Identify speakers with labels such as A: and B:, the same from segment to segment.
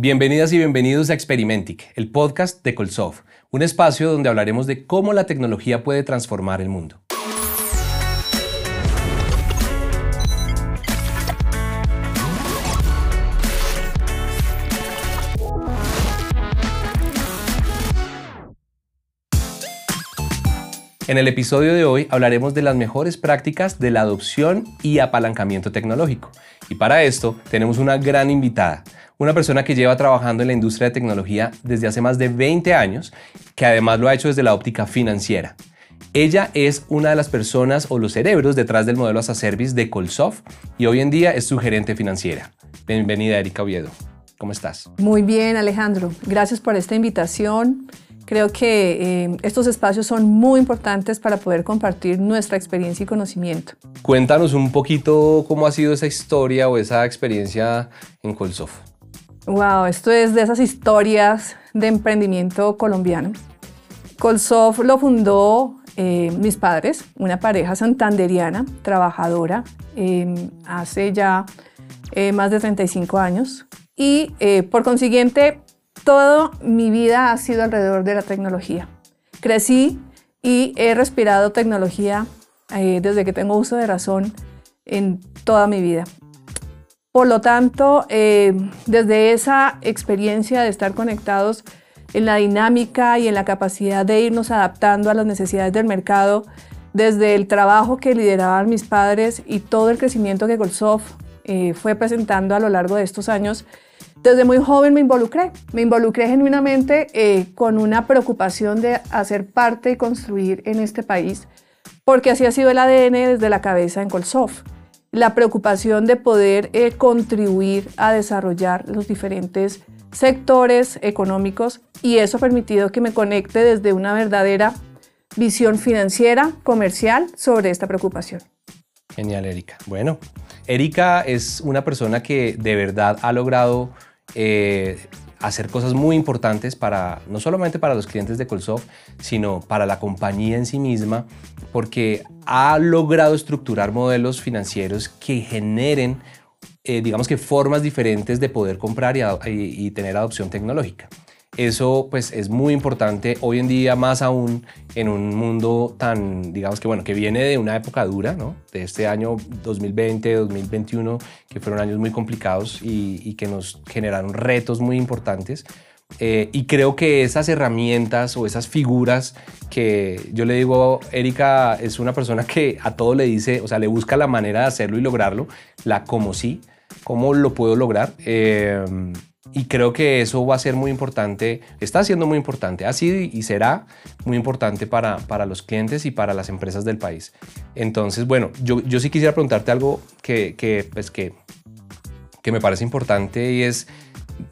A: Bienvenidas y bienvenidos a Experimentic, el podcast de Colsoft, un espacio donde hablaremos de cómo la tecnología puede transformar el mundo. En el episodio de hoy hablaremos de las mejores prácticas de la adopción y apalancamiento tecnológico. Y para esto tenemos una gran invitada, una persona que lleva trabajando en la industria de tecnología desde hace más de 20 años, que además lo ha hecho desde la óptica financiera. Ella es una de las personas o los cerebros detrás del modelo as a service de Colsoft y hoy en día es su gerente financiera. Bienvenida Erika Oviedo. ¿Cómo estás?
B: Muy bien, Alejandro. Gracias por esta invitación. Creo que eh, estos espacios son muy importantes para poder compartir nuestra experiencia y conocimiento.
A: Cuéntanos un poquito cómo ha sido esa historia o esa experiencia en Colsoft.
B: Wow, esto es de esas historias de emprendimiento colombiano. Colsoft lo fundó eh, mis padres, una pareja santanderiana, trabajadora, em, hace ya eh, más de 35 años. Y por consiguiente, Toda mi vida ha sido alrededor de la tecnología. Crecí y he respirado tecnología eh, desde que tengo uso de razón en toda mi vida. Por lo tanto, eh, desde esa experiencia de estar conectados en la dinámica y en la capacidad de irnos adaptando a las necesidades del mercado, desde el trabajo que lideraban mis padres y todo el crecimiento que Golsoft eh, fue presentando a lo largo de estos años, desde muy joven me involucré, me involucré genuinamente eh, con una preocupación de hacer parte y construir en este país, porque así ha sido el ADN desde la cabeza en Colsoft. La preocupación de poder eh, contribuir a desarrollar los diferentes sectores económicos y eso ha permitido que me conecte desde una verdadera visión financiera, comercial sobre esta preocupación.
A: Genial, Erika. Bueno, Erika es una persona que de verdad ha logrado eh, hacer cosas muy importantes para, no solamente para los clientes de Colsoft, sino para la compañía en sí misma, porque ha logrado estructurar modelos financieros que generen, eh, digamos que formas diferentes de poder comprar y tener adopción tecnológica. Eso pues es muy importante hoy en día, más aún en un mundo tan, digamos que bueno, que viene de una época dura, ¿no? De este año 2020, 2021, que fueron años muy complicados y, que nos generaron retos muy importantes. Eh, y creo que esas herramientas o esas figuras que yo le digo, Erika es una persona que a todo le dice, o sea, le busca la manera de hacerlo y lograrlo, la como sí, cómo lo puedo lograr. Eh, y creo que eso va a ser muy importante, está siendo muy importante, ha sido y será muy importante para, para los clientes y para las empresas del país. Entonces, bueno, yo, yo sí quisiera preguntarte algo que, que, pues que, que me parece importante y es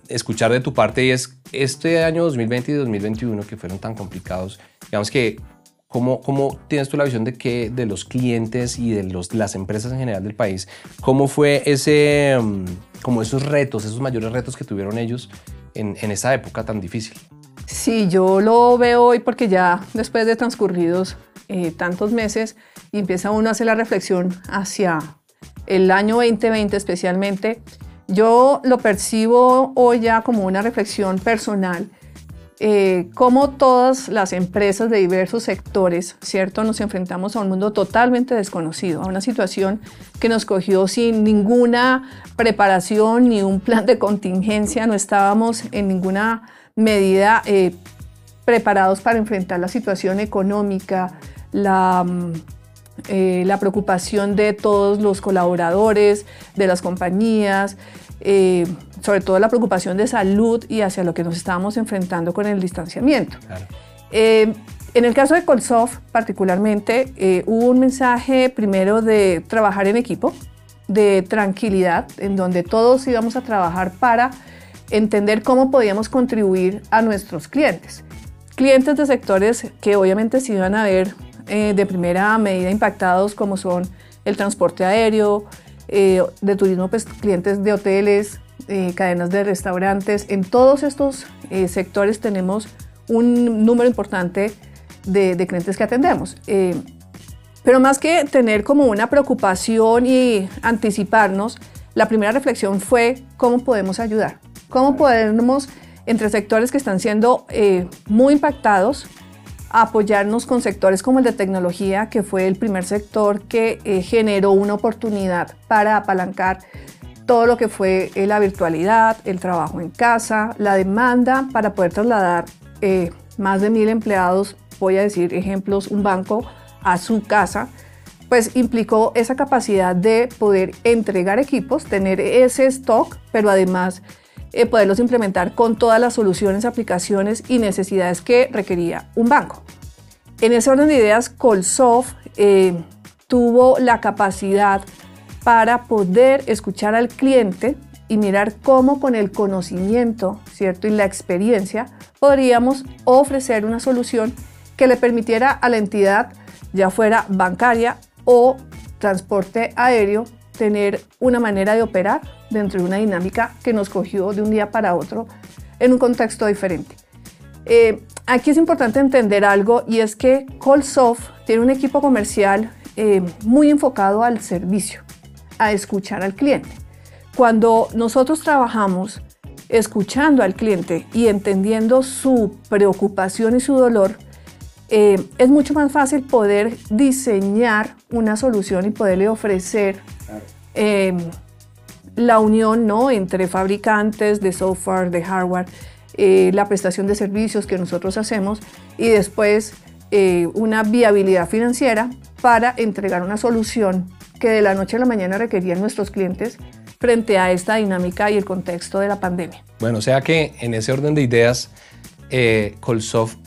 A: escuchar de tu parte y es este año 2020 y 2021 que fueron tan complicados, digamos que ¿Cómo, ¿Cómo, tienes tú la visión de que de los clientes y de los, las empresas en general del país? ¿Cómo fue ese, mm, como esos retos, esos mayores retos que tuvieron ellos en, en esa época tan difícil?
B: Sí, yo lo veo hoy porque ya después de transcurridos eh, tantos meses y empieza uno a hacer la reflexión hacia el año 2020 especialmente, yo lo percibo hoy ya como una reflexión personal eh, como todas las empresas de diversos sectores, ¿cierto? Nos enfrentamos a un mundo totalmente desconocido, a una situación que nos cogió sin ninguna preparación ni un plan de contingencia, no estábamos en ninguna medida eh, preparados para enfrentar la situación económica, mm, eh, la preocupación de todos los colaboradores, de las compañías, eh, sobre todo la preocupación de salud y hacia lo que nos estábamos enfrentando con el distanciamiento. Eh, en el caso de Colsoft particularmente, eh, hubo un mensaje primero de trabajar en equipo, de tranquilidad, en donde todos íbamos a trabajar para entender cómo podíamos contribuir a nuestros clientes. Clientes de sectores que obviamente se iban a ver de primera medida impactados como son el transporte aéreo, eh, de turismo, pues clientes de hoteles, eh, cadenas de restaurantes. En todos estos eh, sectores tenemos un número importante de, de clientes que atendemos. pero más que tener como una preocupación y anticiparnos, la primera reflexión fue cómo podemos ayudar. ¿Cómo podemos, entre sectores que están siendo muy impactados, apoyarnos con sectores como el de tecnología, que fue el primer sector que eh, generó una oportunidad para apalancar todo lo que fue eh, la virtualidad, el trabajo en casa, la demanda para poder trasladar más de mil empleados, voy a decir ejemplos, un banco a su casa pues implicó esa capacidad de poder entregar equipos, tener ese stock, pero además eh, poderlos implementar con todas las soluciones, aplicaciones y necesidades que requería un banco. En ese orden de ideas, Colsoft eh, tuvo la capacidad para poder escuchar al cliente y mirar cómo con el conocimiento, ¿cierto? Y la experiencia podríamos ofrecer una solución que le permitiera a la entidad, ya fuera bancaria o transporte aéreo tener una manera de operar dentro de una dinámica que nos cogió de un día para otro en un contexto diferente. Eh, aquí es importante entender algo y es que Colsoft tiene un equipo comercial eh, muy enfocado al servicio, a escuchar al cliente. Cuando nosotros trabajamos escuchando al cliente y entendiendo su preocupación y su dolor, eh, es mucho más fácil poder diseñar una solución y poderle ofrecer eh, la unión ¿no? entre fabricantes de software, de hardware, eh, la prestación de servicios que nosotros hacemos y después una viabilidad financiera para entregar una solución que de la noche a la mañana requerían nuestros clientes frente a esta dinámica y el contexto de la pandemia.
A: Bueno, o sea que en ese orden de ideas, Colsoft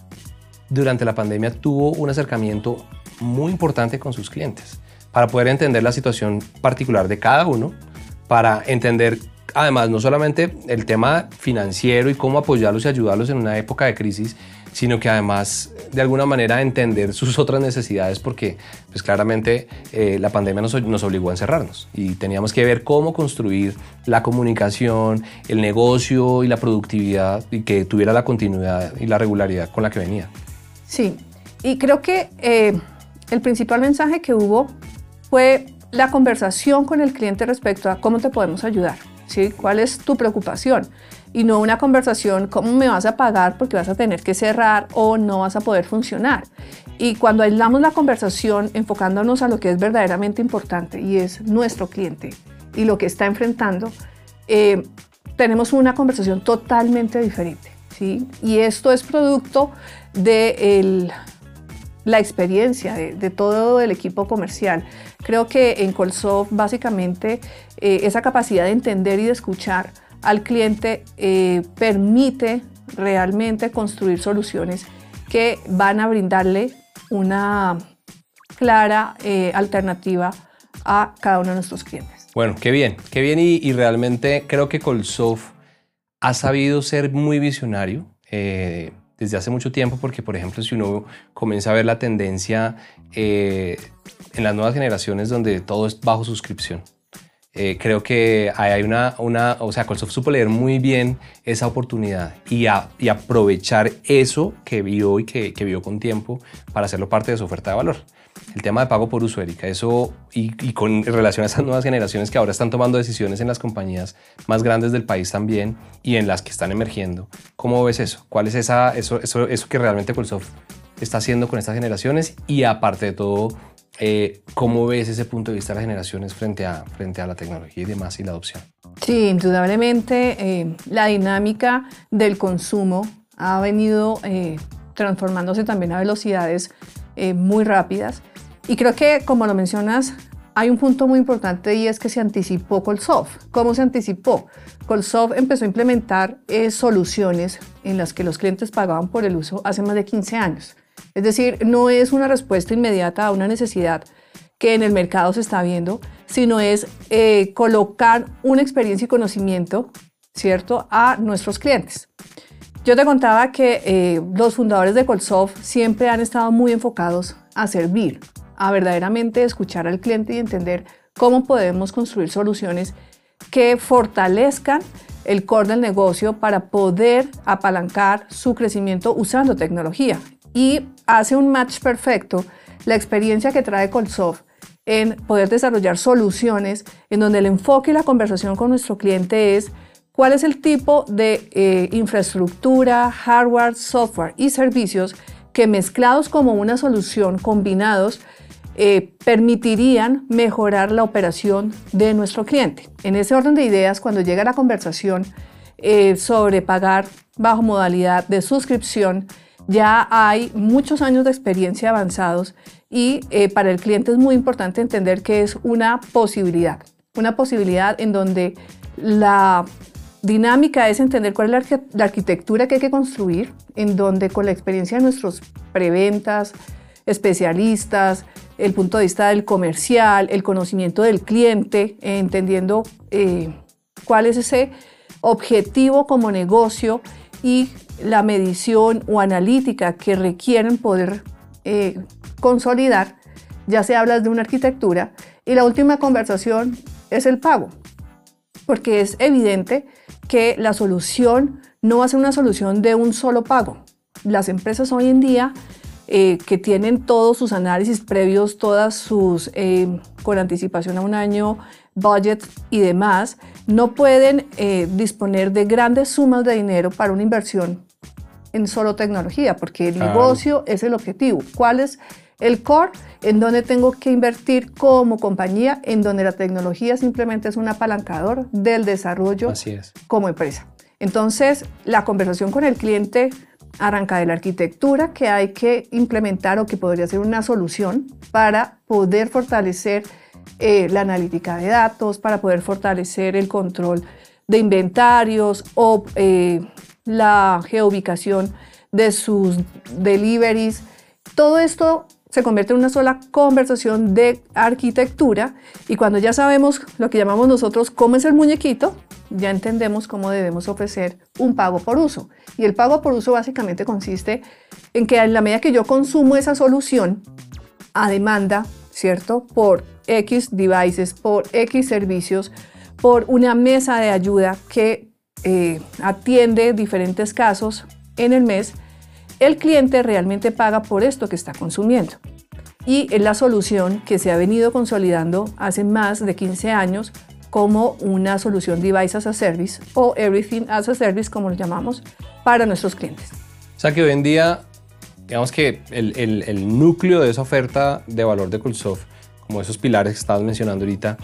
A: durante la pandemia tuvo un acercamiento muy importante con sus clientes para poder entender la situación particular de cada uno, para entender además no solamente el tema financiero y cómo apoyarlos y ayudarlos en una época de crisis, sino que además de alguna manera entender sus otras necesidades porque pues claramente eh, la pandemia nos, nos, obligó a encerrarnos y teníamos que ver cómo construir la comunicación, el negocio y la productividad y que tuviera la continuidad y la regularidad con la que venía.
B: Sí, y creo que eh, el principal mensaje que hubo fue la conversación con el cliente respecto a cómo te podemos ayudar, ¿sí? ¿Cuál es tu preocupación? Y no una conversación, ¿cómo me vas a pagar porque vas a tener que cerrar o no vas a poder funcionar? Y cuando aislamos la conversación enfocándonos a lo que es verdaderamente importante y es nuestro cliente y lo que está enfrentando, eh, tenemos una conversación totalmente diferente. ¿Sí? Y esto es producto de la experiencia de, todo el equipo comercial. Creo que en Colsoft básicamente eh, esa capacidad de entender y de escuchar al cliente eh, permite realmente construir soluciones que van a brindarle una clara eh, alternativa a cada uno de nuestros clientes.
A: Bueno, qué bien, qué bien y, realmente creo que Colsoft ha sabido ser muy visionario desde hace mucho tiempo, porque por ejemplo si uno comienza a ver la tendencia eh, en las nuevas generaciones donde todo es bajo suscripción, eh, creo que hay una, una, o sea, Colsoft supo leer muy bien esa oportunidad y, y aprovechar eso que vio y que, que vio con tiempo para hacerlo parte de su oferta de valor el tema de pago por uso, Erika, eso y, con relación a esas nuevas generaciones que ahora están tomando decisiones en las compañías más grandes del país también y en las que están emergiendo, ¿cómo ves eso? ¿Cuál es esa, eso, eso, eso que realmente Colsoft está haciendo con estas generaciones? Y aparte de todo, eh, ¿cómo ves ese punto de vista de las generaciones frente a, frente a la tecnología y demás y la adopción?
B: Sí, indudablemente eh, la dinámica del consumo ha venido eh, transformándose también a velocidades muy rápidas y creo que, como lo mencionas, hay un punto muy importante y es que se anticipó Colsoft. ¿Cómo se anticipó? Colsoft empezó a implementar eh, soluciones en las que los clientes pagaban por el uso hace más de 15 años. Es decir, no es una respuesta inmediata a una necesidad que en el mercado se está viendo, sino es eh, colocar una experiencia y conocimiento, ¿cierto?, a nuestros clientes. Yo te contaba que eh, los fundadores de Colsoft siempre han estado muy enfocados a servir, a verdaderamente escuchar al cliente y entender cómo podemos construir soluciones que fortalezcan el core del negocio para poder apalancar su crecimiento usando tecnología. Y hace un match perfecto la experiencia que trae Colsoft en poder desarrollar soluciones en donde el enfoque y la conversación con nuestro cliente es cuál es el tipo de eh, infraestructura, hardware, software y servicios que mezclados como una solución, combinados, eh, permitirían mejorar la operación de nuestro cliente. En ese orden de ideas, cuando llega la conversación eh, sobre pagar bajo modalidad de suscripción, ya hay muchos años de experiencia avanzados y para el cliente es muy importante entender que es una posibilidad, una posibilidad en donde la dinámica es entender cuál es la, arquitectura que hay que construir, en donde con la experiencia de nuestros preventas, especialistas, el punto de vista del comercial, el conocimiento del cliente, entendiendo eh, cuál es ese objetivo como negocio y la medición o analítica que requieren poder eh, consolidar, ya se habla de una arquitectura. Y la última conversación es el pago, porque es evidente que la solución no va a ser una solución de un solo pago. Las empresas hoy en día eh, que tienen todos sus análisis previos, todas sus, eh, con anticipación a un año, budget y demás, no pueden eh, disponer de grandes sumas de dinero para una inversión en solo tecnología, porque el negocio es el objetivo. ¿Cuál es el core? En donde tengo que invertir como compañía, en donde la tecnología simplemente es un apalancador del desarrollo como empresa. Entonces, la conversación con el cliente arranca de la arquitectura que hay que implementar o que podría ser una solución para poder fortalecer eh, la analítica de datos, para poder fortalecer el control de inventarios o eh, la geoubicación de sus deliveries. Todo esto se convierte en una sola conversación de arquitectura y cuando ya sabemos lo que llamamos nosotros cómo es el muñequito, ya entendemos cómo debemos ofrecer un pago por uso. Y el pago por uso básicamente consiste en que en la medida que yo consumo esa solución a demanda, ¿cierto? Por X devices, por X servicios, por una mesa de ayuda que eh, atiende diferentes casos en el mes, el cliente realmente paga por esto que está consumiendo. Y es la solución que se ha venido consolidando hace más de 15 años como una solución Device as a Service o Everything as a Service, como lo llamamos, para nuestros clientes.
A: O sea que hoy en día, digamos que el, el, núcleo de esa oferta de valor de Coolsoft, como esos pilares que estabas mencionando ahorita,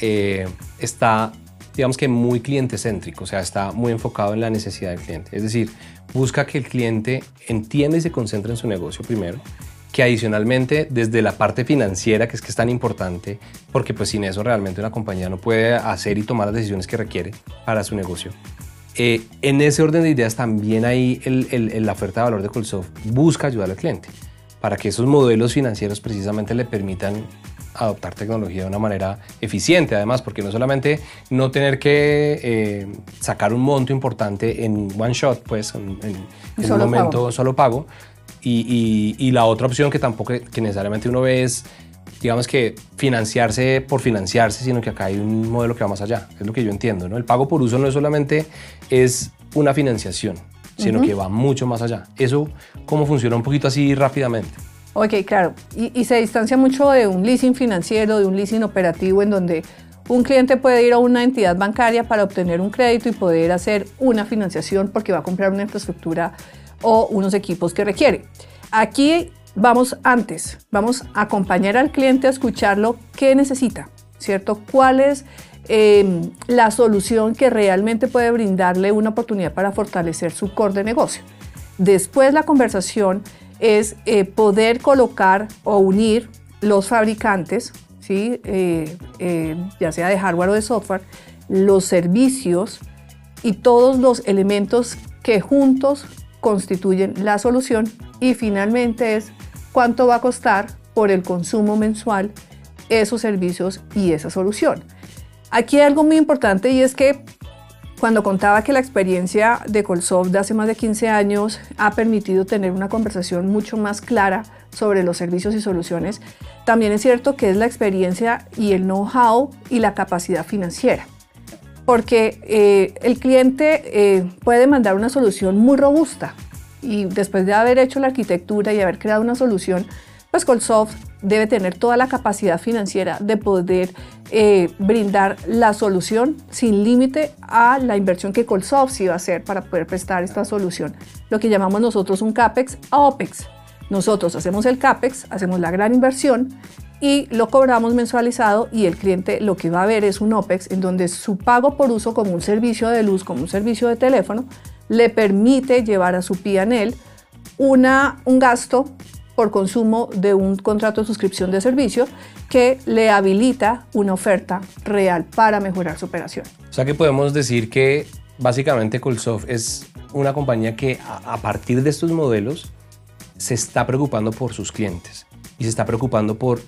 A: eh, está, digamos que muy cliente céntrico, o sea, está muy enfocado en la necesidad del cliente. Es decir, busca que el cliente entienda y se concentre en su negocio primero, que adicionalmente desde la parte financiera, que es que es tan importante, porque pues sin eso realmente una compañía no puede hacer y tomar las decisiones que requiere para su negocio. Eh, en ese orden de ideas también ahí el, la oferta de valor de Colsoft busca ayudar al cliente para que esos modelos financieros precisamente le permitan adoptar tecnología de una manera eficiente, además, porque no solamente no tener que eh, sacar un monto importante en one shot, pues en, un momento solo pago, y, y, la otra opción que tampoco que necesariamente uno ve es, digamos que financiarse por financiarse, sino que acá hay un modelo que va más allá, es lo que yo entiendo, ¿no? El pago por uso no es solamente es una financiación, sino que va mucho más allá. Eso, ¿cómo funciona un poquito así rápidamente?
B: Ok, claro. Y, se distancia mucho de un leasing financiero, de un leasing operativo, en donde un cliente puede ir a una entidad bancaria para obtener un crédito y poder hacer una financiación porque va a comprar una infraestructura o unos equipos que requiere. Aquí vamos antes, vamos a acompañar al cliente a escucharlo qué necesita, ¿cierto? ¿Cuál es em, la solución que realmente puede brindarle una oportunidad para fortalecer su core de negocio? Después la conversación es eh, poder colocar o unir los fabricantes, Eh, eh, ya sea de hardware o de software, los servicios y todos los elementos que juntos constituyen la solución y finalmente es cuánto va a costar por el consumo mensual esos servicios y esa solución. Aquí hay algo muy importante y es que cuando contaba que la experiencia de Colsoft de hace más de 15 años ha permitido tener una conversación mucho más clara sobre los servicios y soluciones, también es cierto que es la experiencia y el know-how y la capacidad financiera. Porque eh, el cliente eh, puede mandar una solución muy robusta y después de haber hecho la arquitectura y haber creado una solución, pues Colsoft debe tener toda la capacidad financiera de poder eh, brindar la solución sin límite a la inversión que Colsoft iba a hacer para poder prestar esta solución. Lo que llamamos nosotros un CAPEX a OPEX. Nosotros hacemos el CAPEX, hacemos la gran inversión y lo cobramos mensualizado y el cliente lo que va a ver es un OPEX en donde su pago por uso como un servicio de luz, como un servicio de teléfono, le permite llevar a su PNL una, un gasto por consumo de un contrato de suscripción de servicio que le habilita una oferta real para mejorar su operación.
A: O sea que podemos decir que básicamente Colsoft es una compañía que a partir de estos modelos se está preocupando por sus clientes y se está preocupando por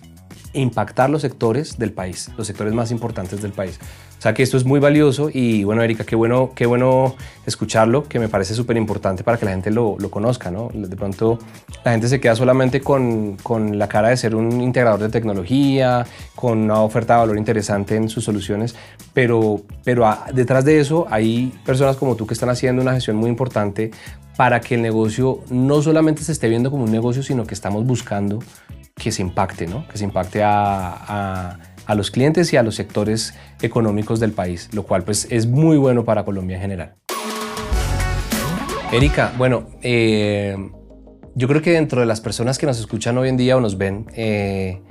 A: impactar los sectores del país, los sectores más importantes del país. O sea que esto es muy valioso y bueno, Erika, qué bueno, qué bueno escucharlo, que me parece súper importante para que la gente lo, conozca, ¿no? De pronto la gente se queda solamente con, con, la cara de ser un integrador de tecnología, con una oferta de valor interesante en sus soluciones, pero, pero detrás de eso hay personas como tú que están haciendo una gestión muy importante para que el negocio no solamente se esté viendo como un negocio, sino que estamos buscando que se impacte, ¿no? que se impacte a, a, los clientes y a los sectores económicos del país, lo cual pues es muy bueno para Colombia en general. Erika, bueno, eh, yo creo que dentro de las personas que nos escuchan hoy en día o nos ven, eh,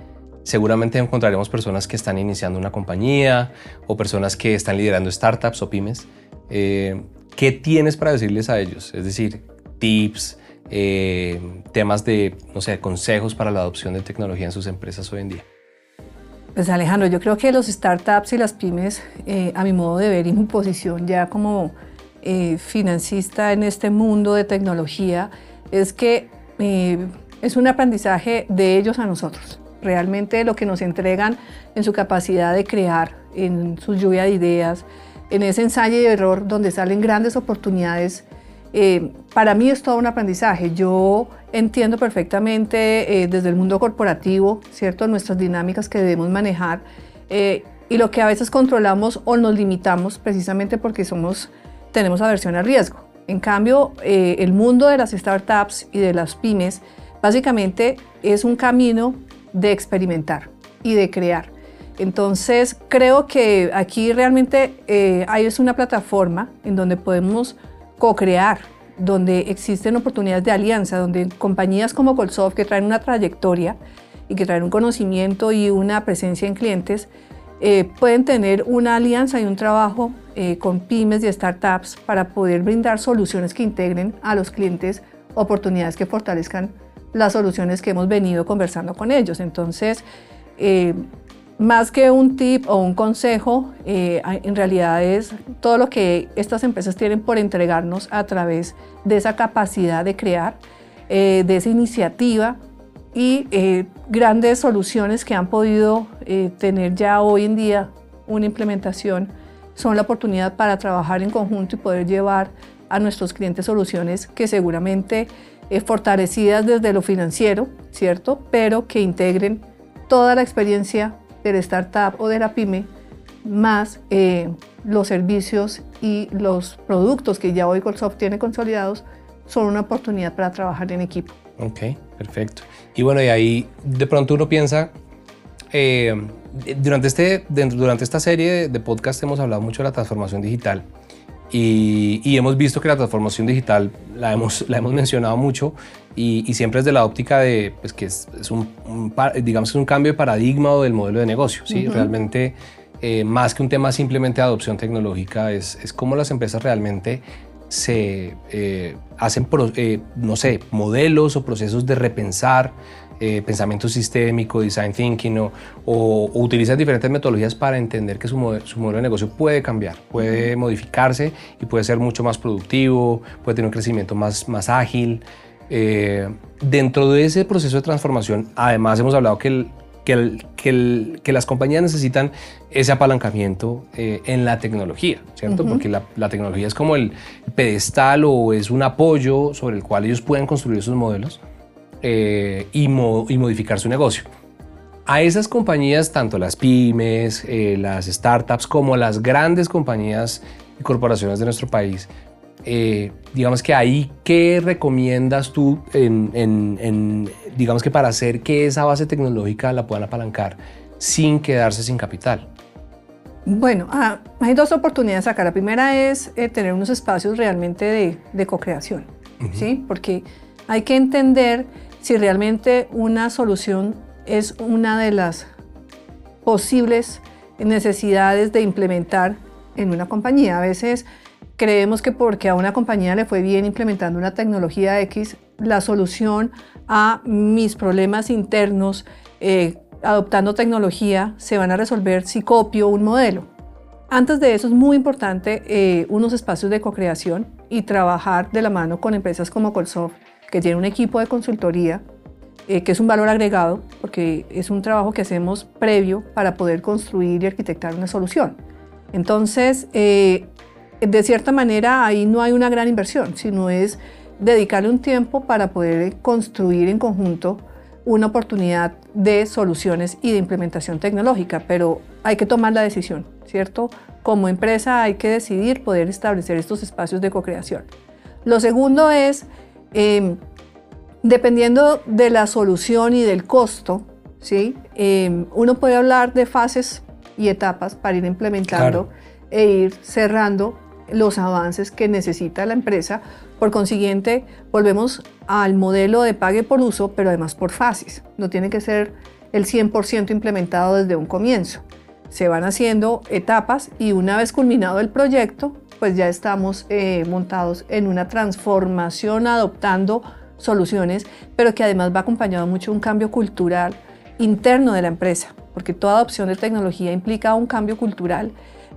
A: seguramente encontraremos personas que están iniciando una compañía o personas que están liderando startups o pymes. Eh, ¿Qué tienes para decirles a ellos? Es decir, tips, eh, temas de, no sé, consejos para la adopción de tecnología en sus empresas hoy en día?
B: Pues Alejandro, yo creo que los startups y las pymes, eh, a mi modo de ver y mi posición ya como eh, financista en este mundo de tecnología, es que es un aprendizaje de ellos a nosotros. Realmente lo que nos entregan en su capacidad de crear, en su lluvia de ideas, en ese ensayo y error donde salen grandes oportunidades eh, para mí es todo un aprendizaje. Yo entiendo perfectamente eh, desde el mundo corporativo, ¿cierto? Nuestras dinámicas que debemos manejar eh, y lo que a veces controlamos o nos limitamos precisamente porque somos, tenemos aversión al riesgo. En cambio, el mundo de las startups y de las pymes básicamente es un camino de experimentar y de crear. Entonces, creo que aquí realmente hay una plataforma en donde podemos co-crear, donde existen oportunidades de alianza, donde compañías como Colsoft que traen una trayectoria y que traen un conocimiento y una presencia en clientes, eh, pueden tener una alianza y un trabajo eh, con pymes y startups para poder brindar soluciones que integren a los clientes oportunidades que fortalezcan las soluciones que hemos venido conversando con ellos. Entonces, eh, más que un tip o un consejo, eh, en realidad es todo lo que estas empresas tienen por entregarnos a través de esa capacidad de crear, eh, de esa iniciativa y eh, grandes soluciones que han podido tener ya hoy en día una implementación son la oportunidad para trabajar en conjunto y poder llevar a nuestros clientes soluciones que seguramente fortalecidas desde lo financiero, ¿cierto? Pero que integren toda la experiencia de la startup o de la pyme, más eh, los servicios y los productos que ya hoy Colsoft tiene consolidados, son una oportunidad para trabajar en equipo.
A: Ok, perfecto. Y bueno, y ahí de pronto uno piensa, eh, durante, este, durante esta serie de podcast hemos hablado mucho de la transformación digital y, hemos visto que la transformación digital la hemos, la hemos mencionado mucho y, siempre es de la óptica de pues, que es, un, digamos, es un cambio de paradigma o del modelo de negocio. ¿sí? Realmente, eh, más que un tema simplemente de adopción tecnológica, es, es cómo las empresas realmente se eh, hacen, eh, no sé, modelos o procesos de repensar eh, pensamiento sistémico, design thinking o, o, utilizan diferentes metodologías para entender que su, modelo de negocio puede cambiar, puede modificarse y puede ser mucho más productivo, puede tener un crecimiento más, más ágil. Eh, dentro de ese proceso de transformación, además hemos hablado que, que, que, las compañías necesitan ese apalancamiento eh, en la tecnología, ¿cierto? Porque la, la, tecnología es como el pedestal o es un apoyo sobre el cual ellos pueden construir sus modelos eh, y, modificar su negocio. A esas compañías, tanto las pymes, eh, las startups, como las grandes compañías y corporaciones de nuestro país, eh, digamos que ahí, ¿qué recomiendas tú en, digamos que para hacer que esa base tecnológica la puedan apalancar sin quedarse sin capital?
B: Bueno, ah, hay dos oportunidades acá. La primera es eh, tener unos espacios realmente de, de co-creación, ¿sí? Porque hay que entender si realmente una solución es una de las posibles necesidades de implementar en una compañía. A veces creemos que porque a una compañía le fue bien implementando una tecnología X, la solución a mis problemas internos eh, adoptando tecnología se van a resolver si copio un modelo. Antes de eso es muy importante eh, unos espacios de co-creación y trabajar de la mano con empresas como Colsoft, que tiene un equipo de consultoría eh, que es un valor agregado, porque es un trabajo que hacemos previo para poder construir y arquitectar una solución. Entonces, eh, de cierta manera, ahí no hay una gran inversión, sino es dedicarle un tiempo para poder construir en conjunto una oportunidad de soluciones y de implementación tecnológica, pero hay que tomar la decisión, ¿cierto? Como empresa hay que decidir poder establecer estos espacios de co-creación. Lo segundo es eh, Dependiendo de la solución y del costo, ¿sí? Em, uno puede hablar de fases y etapas para ir implementando e ir cerrando los avances que necesita la empresa. Por consiguiente, volvemos al modelo de pague por uso, pero además por fases. No tiene que ser el 100% implementado desde un comienzo. Se van haciendo etapas y una vez culminado el proyecto, pues ya estamos eh, montados en una transformación adoptando soluciones, pero que además va acompañado mucho un cambio cultural interno de la empresa, porque toda adopción de tecnología implica un cambio cultural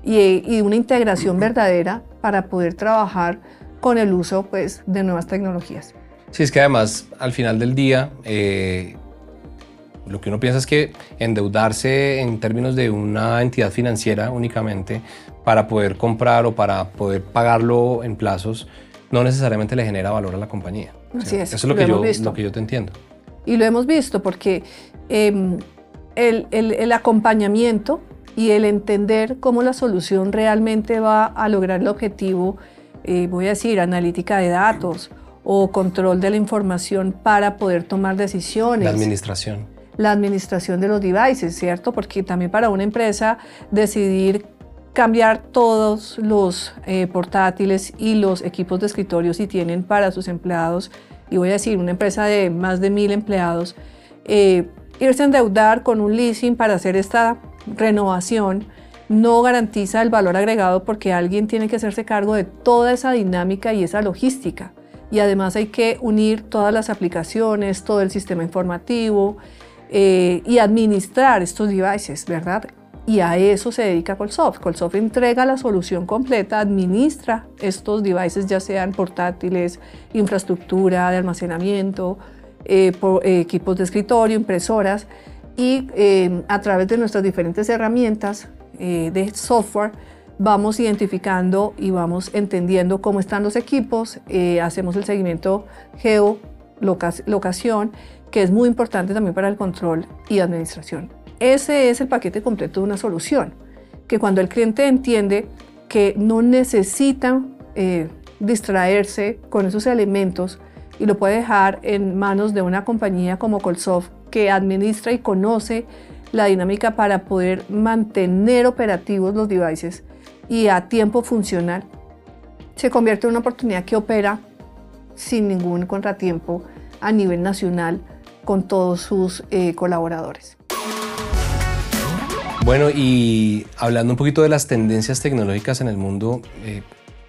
B: y, una integración verdadera para poder trabajar con el uso pues, de nuevas tecnologías.
A: Sí, es que además al final del día eh, lo que uno piensa es que endeudarse en términos de una entidad financiera únicamente para poder comprar o para poder pagarlo en plazos no necesariamente le genera valor a la compañía.
B: Así es.
A: Eso es lo, que, yo, lo que yo te entiendo.
B: Y lo hemos visto porque em, el, el, acompañamiento y el entender cómo la solución realmente va a lograr el objetivo, eh, voy a decir, analítica de datos o control de la información para poder tomar decisiones.
A: La administración.
B: La administración de los devices, ¿cierto? Porque también para una empresa decidir cambiar todos los eh, portátiles y los equipos de escritorio si tienen para sus empleados, y voy a decir, una empresa de más de mil empleados, eh, irse a endeudar con un leasing para hacer esta renovación no garantiza el valor agregado porque alguien tiene que hacerse cargo de toda esa dinámica y esa logística. Y además hay que unir todas las aplicaciones, todo el sistema informativo eh, y administrar estos devices, ¿verdad? Y a eso se dedica Colsoft. Colsoft entrega la solución completa, administra estos devices, ya sean portátiles, infraestructura de almacenamiento, eh, equipos de escritorio, impresoras, y eh, a través de nuestras diferentes herramientas eh, de software vamos identificando y vamos entendiendo cómo están los equipos, hacemos el seguimiento geolocación, que es muy importante también para el control y administración. Ese es el paquete completo de una solución, que cuando el cliente entiende que no necesita eh, distraerse con esos elementos y lo puede dejar en manos de una compañía como Colsoft que administra y conoce la dinámica para poder mantener operativos los devices y a tiempo funcional, se convierte en una oportunidad que opera sin ningún contratiempo a nivel nacional con todos sus eh, colaboradores.
A: Bueno, y hablando un poquito de las tendencias tecnológicas en el mundo, eh,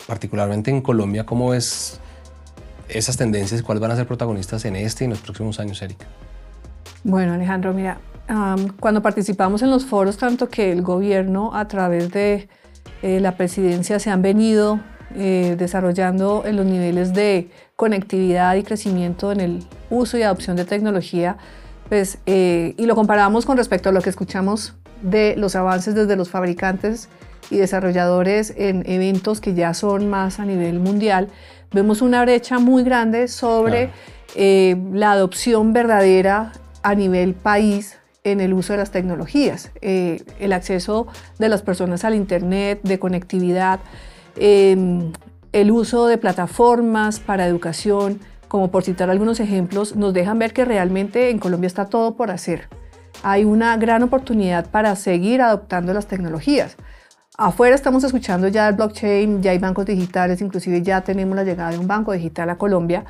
A: particularmente en Colombia, ¿cómo ves esas tendencias? ¿Cuáles van a ser protagonistas en este y en los próximos años, Erika?
B: Bueno, Alejandro, mira, cuando participamos en los foros, tanto que el gobierno a través de eh, la presidencia se han venido eh, desarrollando en los niveles de conectividad y crecimiento en el uso y adopción de tecnología, pues, y lo comparamos con respecto a lo que escuchamos de los avances desde los fabricantes y desarrolladores en eventos que ya son más a nivel mundial, vemos una brecha muy grande sobre eh, la adopción verdadera a nivel país en el uso de las tecnologías, eh, el acceso de las personas al Internet, de conectividad, em, el uso de plataformas para educación, como por citar algunos ejemplos, nos dejan ver que realmente en Colombia está todo por hacer hay una gran oportunidad para seguir adoptando las tecnologías, Afuera estamos escuchando ya el blockchain, ya hay bancos digitales, inclusive ya tenemos la llegada de un banco digital a Colombia.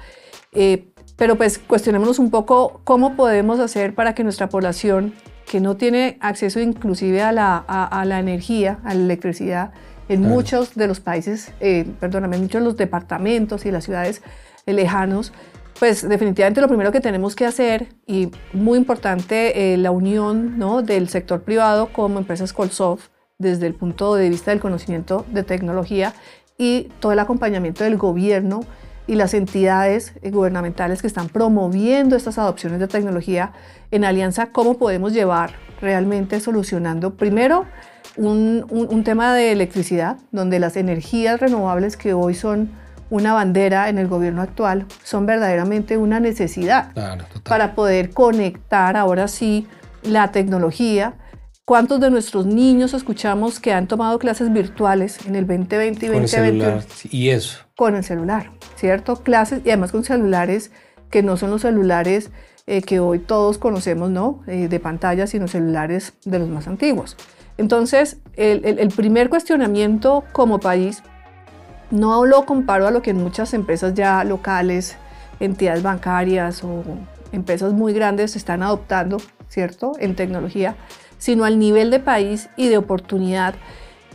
B: Eh, pero pues cuestionémonos un poco cómo podemos hacer para que nuestra población, que no tiene acceso inclusive a la, a, la energía, a la electricidad, en muchos de los países, eh, perdóname, en muchos de los departamentos y las ciudades lejanos, pues definitivamente lo primero que tenemos que hacer, y muy importante, eh, la unión ¿no? del sector privado como empresas Colsoft, desde el punto de vista del conocimiento de tecnología y todo el acompañamiento del gobierno y las entidades gubernamentales que están promoviendo estas adopciones de tecnología en alianza, cómo podemos llevar realmente solucionando primero un, un, tema de electricidad, donde las energías renovables que hoy son una bandera en el gobierno actual son verdaderamente una necesidad para poder conectar ahora sí la tecnología ¿Cuántos de nuestros niños escuchamos que han tomado clases virtuales en el 2020 y 2021?
A: Y eso.
B: Con el celular, ¿cierto? Clases y además con celulares que no son los celulares eh, que hoy todos conocemos, ¿no? Eh, de pantalla, sino celulares de los más antiguos. Entonces, el, el primer cuestionamiento como país no lo comparo a lo que muchas empresas ya locales, entidades bancarias o empresas muy grandes están adoptando, ¿cierto? En tecnología sino al nivel de país y de oportunidad.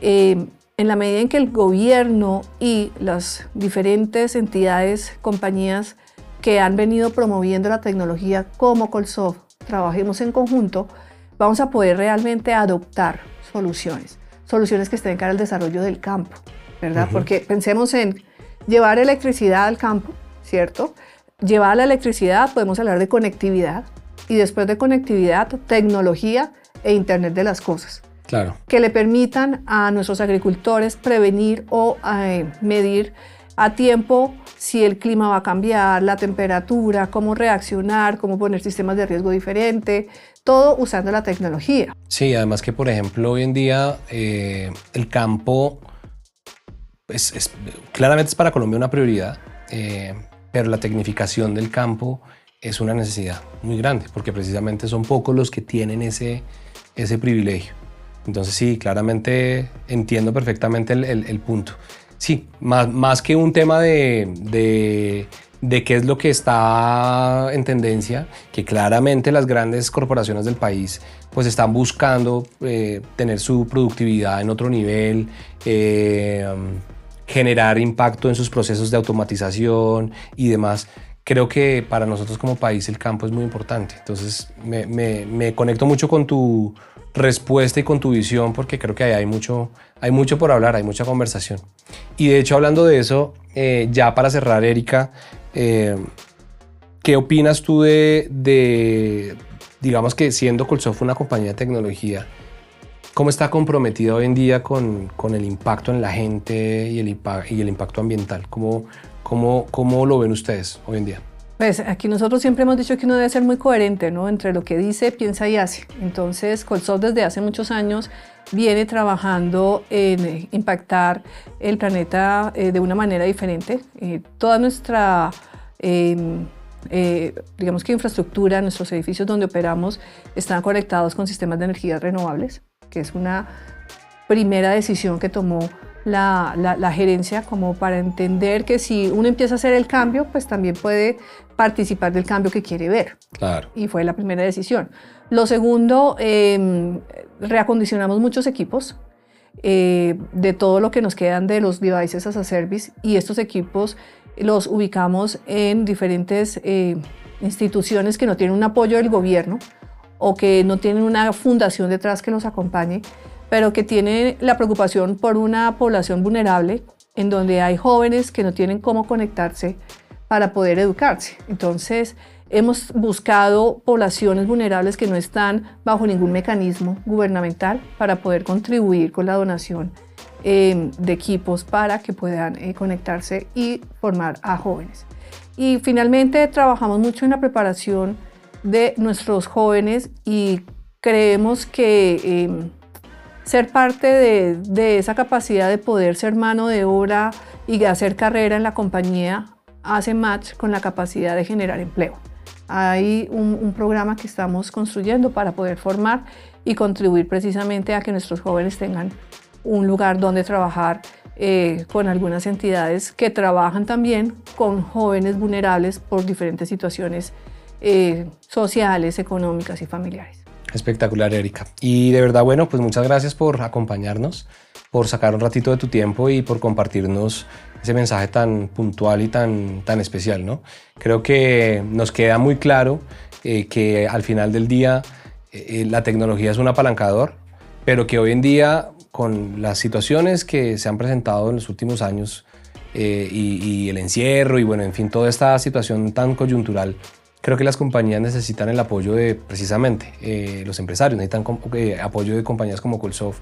B: Eh, en la medida en que el gobierno y las diferentes entidades, compañías que han venido promoviendo la tecnología como Colsoft, trabajemos en conjunto, vamos a poder realmente adoptar soluciones, soluciones que estén cara al desarrollo del campo, ¿verdad? Porque pensemos en llevar electricidad al campo, ¿cierto? Llevar la electricidad, podemos hablar de conectividad, y después de conectividad, tecnología e Internet de las Cosas.
A: Claro.
B: Que le permitan a nuestros agricultores prevenir o eh, medir a tiempo si el clima va a cambiar, la temperatura, cómo reaccionar, cómo poner sistemas de riesgo diferente, todo usando la tecnología.
A: Sí, además que por ejemplo hoy en día eh, el campo es, claramente es para Colombia una prioridad, eh, pero la tecnificación del campo es una necesidad muy grande porque precisamente son pocos los que tienen ese, ese privilegio. Entonces sí, claramente entiendo perfectamente el, punto. Sí, más, más, que un tema de, de, qué es lo que está en tendencia, que claramente las grandes corporaciones del país pues están buscando eh, tener su productividad en otro nivel, eh, generar impacto en sus procesos de automatización y demás creo que para nosotros como país el campo es muy importante. Entonces me, conecto mucho con tu respuesta y con tu visión porque creo que hay mucho, hay mucho por hablar, hay mucha conversación. Y de hecho hablando de eso, eh, ya para cerrar, Erika, eh, ¿qué opinas tú de, de, digamos que siendo Colsoft una compañía de tecnología, cómo está comprometida hoy en día con, con el impacto en la gente y el, y impacto ambiental? ¿Cómo, ¿Cómo, ¿Cómo lo ven ustedes hoy en día?
B: Pues aquí nosotros siempre hemos dicho que uno debe ser muy coherente, ¿no? Entre lo que dice, piensa y hace. Entonces, Colsoft desde hace muchos años viene trabajando en impactar el planeta eh, de una manera diferente. Eh, toda nuestra, em, eh, digamos que infraestructura, nuestros edificios donde operamos están conectados con sistemas de energías renovables, que es una primera decisión que tomó la, gerencia como para entender que si uno empieza a hacer el cambio, pues también puede participar del cambio que quiere ver.
A: Claro.
B: Y fue la primera decisión. Lo segundo, em, reacondicionamos muchos equipos eh, de todo lo que nos quedan de los devices as a service y estos equipos los ubicamos en diferentes eh, instituciones que no tienen un apoyo del gobierno o que no tienen una fundación detrás que los acompañe pero que tiene la preocupación por una población vulnerable en donde hay jóvenes que no tienen cómo conectarse para poder educarse. Entonces, hemos buscado poblaciones vulnerables que no están bajo ningún mecanismo gubernamental para poder contribuir con la donación eh, de equipos para que puedan eh, conectarse y formar a jóvenes. Y finalmente trabajamos mucho en la preparación de nuestros jóvenes y creemos que eh, ser parte de, esa capacidad de poder ser mano de obra y de hacer carrera en la compañía hace match con la capacidad de generar empleo. Hay un, programa que estamos construyendo para poder formar y contribuir precisamente a que nuestros jóvenes tengan un lugar donde trabajar eh, con algunas entidades que trabajan también con jóvenes vulnerables por diferentes situaciones eh, sociales, económicas y familiares.
A: Espectacular, Erika. Y de verdad, bueno, pues muchas gracias por acompañarnos, por sacar un ratito de tu tiempo y por compartirnos ese mensaje tan puntual y tan, tan especial, ¿no? Creo que nos queda muy claro eh, que al final del día la tecnología es un apalancador, pero que hoy en día con las situaciones que se han presentado en los últimos años eh, y, el encierro y bueno, en fin, toda esta situación tan coyuntural, creo que las compañías necesitan el apoyo de precisamente eh, los empresarios, necesitan eh, apoyo de compañías como Colsoft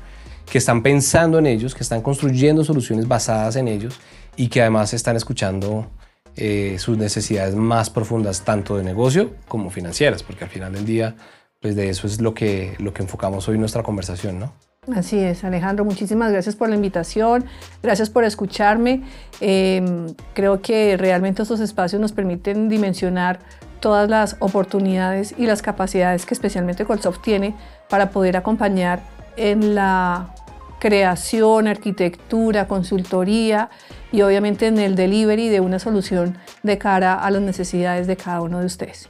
A: que están pensando en ellos, que están construyendo soluciones basadas en ellos y que además están escuchando sus necesidades más profundas, tanto de negocio como financieras, porque al final del día, pues de eso es lo que, lo que enfocamos hoy en nuestra conversación, ¿no?
B: Así es, Alejandro, muchísimas gracias por la invitación, gracias por escucharme. Em, creo que realmente estos espacios nos permiten dimensionar todas las oportunidades y las capacidades que especialmente Colsoft tiene para poder acompañar en la creación, arquitectura, consultoría y obviamente en el delivery de una solución de cara a las necesidades de cada uno de ustedes.